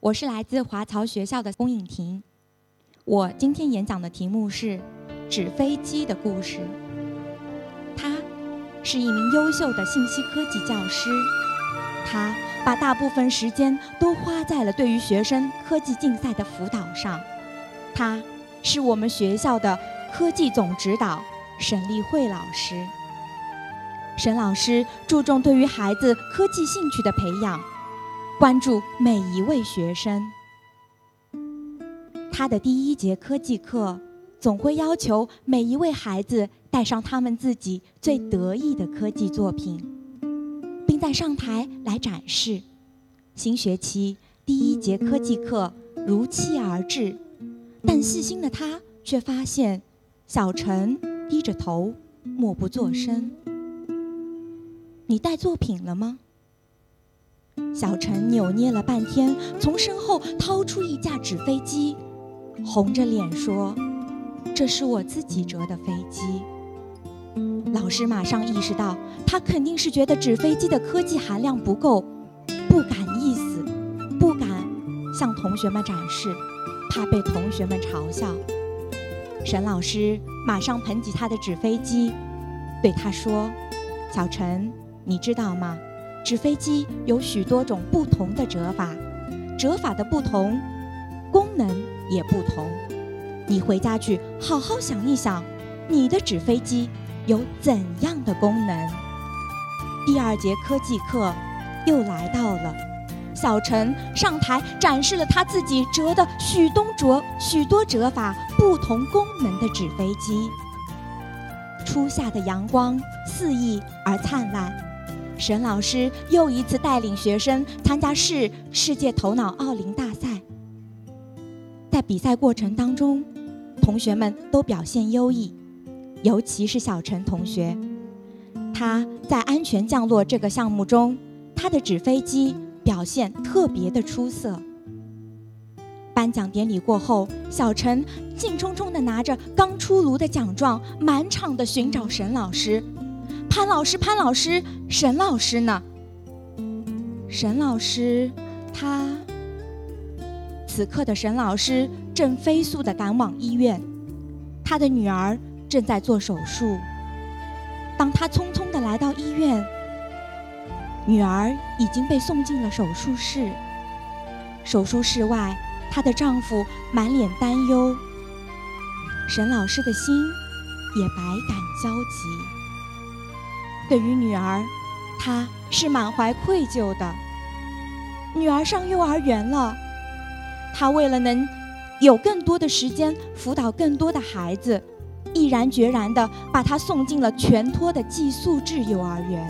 我是来自华侨学校的龚颖婷。我今天演讲的题目是“纸飞机的故事”。他是一名优秀的信息科技教师，他把大部分时间都花在了对于学生科技竞赛的辅导上。他是我们学校的科技总指导沈立慧老师。沈老师注重对于孩子科技兴趣的培养。关注每一位学生。他的第一节科技课总会要求每一位孩子带上他们自己最得意的科技作品，并在上台来展示。新学期第一节科技课如期而至，但细心的他却发现小陈低着头默不作声。你带作品了吗？小陈扭捏了半天，从身后掏出一架纸飞机，红着脸说：“这是我自己折的飞机。”老师马上意识到，他肯定是觉得纸飞机的科技含量不够，不敢意思，不敢向同学们展示，怕被同学们嘲笑。沈老师马上捧起他的纸飞机，对他说：“小陈，你知道吗？”纸飞机有许多种不同的折法，折法的不同，功能也不同。你回家去好好想一想，你的纸飞机有怎样的功能？第二节科技课又来到了，小陈上台展示了他自己折的许多折、许多折法不同功能的纸飞机。初夏的阳光肆意而灿烂。沈老师又一次带领学生参加世世界头脑奥林大赛，在比赛过程当中，同学们都表现优异，尤其是小陈同学，他在安全降落这个项目中，他的纸飞机表现特别的出色。颁奖典礼过后，小陈兴冲冲地拿着刚出炉的奖状，满场的寻找沈老师。潘老师，潘老师，沈老师呢？沈老师，他此刻的沈老师正飞速地赶往医院，他的女儿正在做手术。当他匆匆地来到医院，女儿已经被送进了手术室。手术室外，她的丈夫满脸担忧，沈老师的心也百感交集。对于女儿，他是满怀愧疚的。女儿上幼儿园了，他为了能有更多的时间辅导更多的孩子，毅然决然地把她送进了全托的寄宿制幼儿园。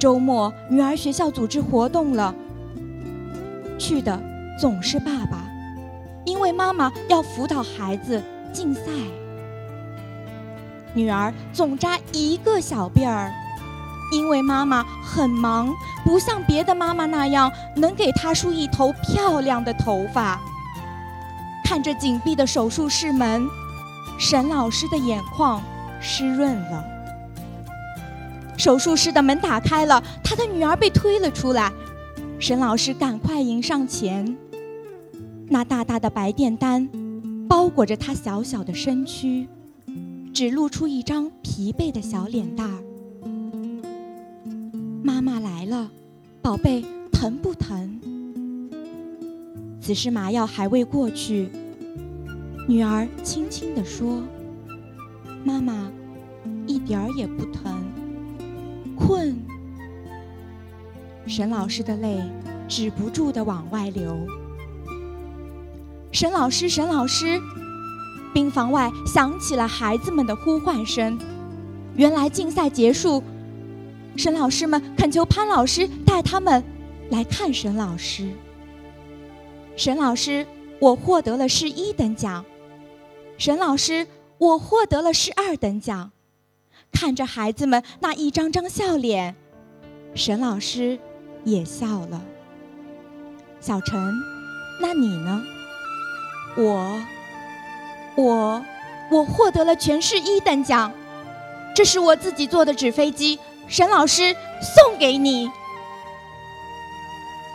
周末，女儿学校组织活动了，去的总是爸爸，因为妈妈要辅导孩子竞赛。女儿总扎一个小辫儿，因为妈妈很忙，不像别的妈妈那样能给她梳一头漂亮的头发。看着紧闭的手术室门，沈老师的眼眶湿润了。手术室的门打开了，他的女儿被推了出来。沈老师赶快迎上前，那大大的白垫单包裹着她小小的身躯。只露出一张疲惫的小脸蛋儿。妈妈来了，宝贝，疼不疼？此时麻药还未过去，女儿轻轻地说：“妈妈，一点儿也不疼。困。”沈老师的泪止不住地往外流。沈老师，沈老师。病房外响起了孩子们的呼唤声。原来竞赛结束，沈老师们恳求潘老师带他们来看沈老师。沈老师，我获得了市一等奖。沈老师，我获得了市二等奖。看着孩子们那一张张笑脸，沈老师也笑了。小陈，那你呢？我。我，我获得了全市一等奖，这是我自己做的纸飞机，沈老师送给你。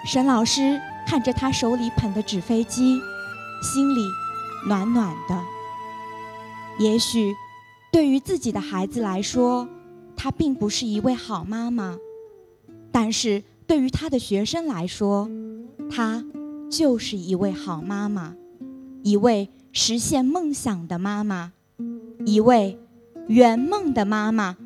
沈老师看着他手里捧的纸飞机，心里暖暖的。也许，对于自己的孩子来说，她并不是一位好妈妈，但是对于他的学生来说，她就是一位好妈妈，一位实现梦想的妈妈，一位圆梦的妈妈。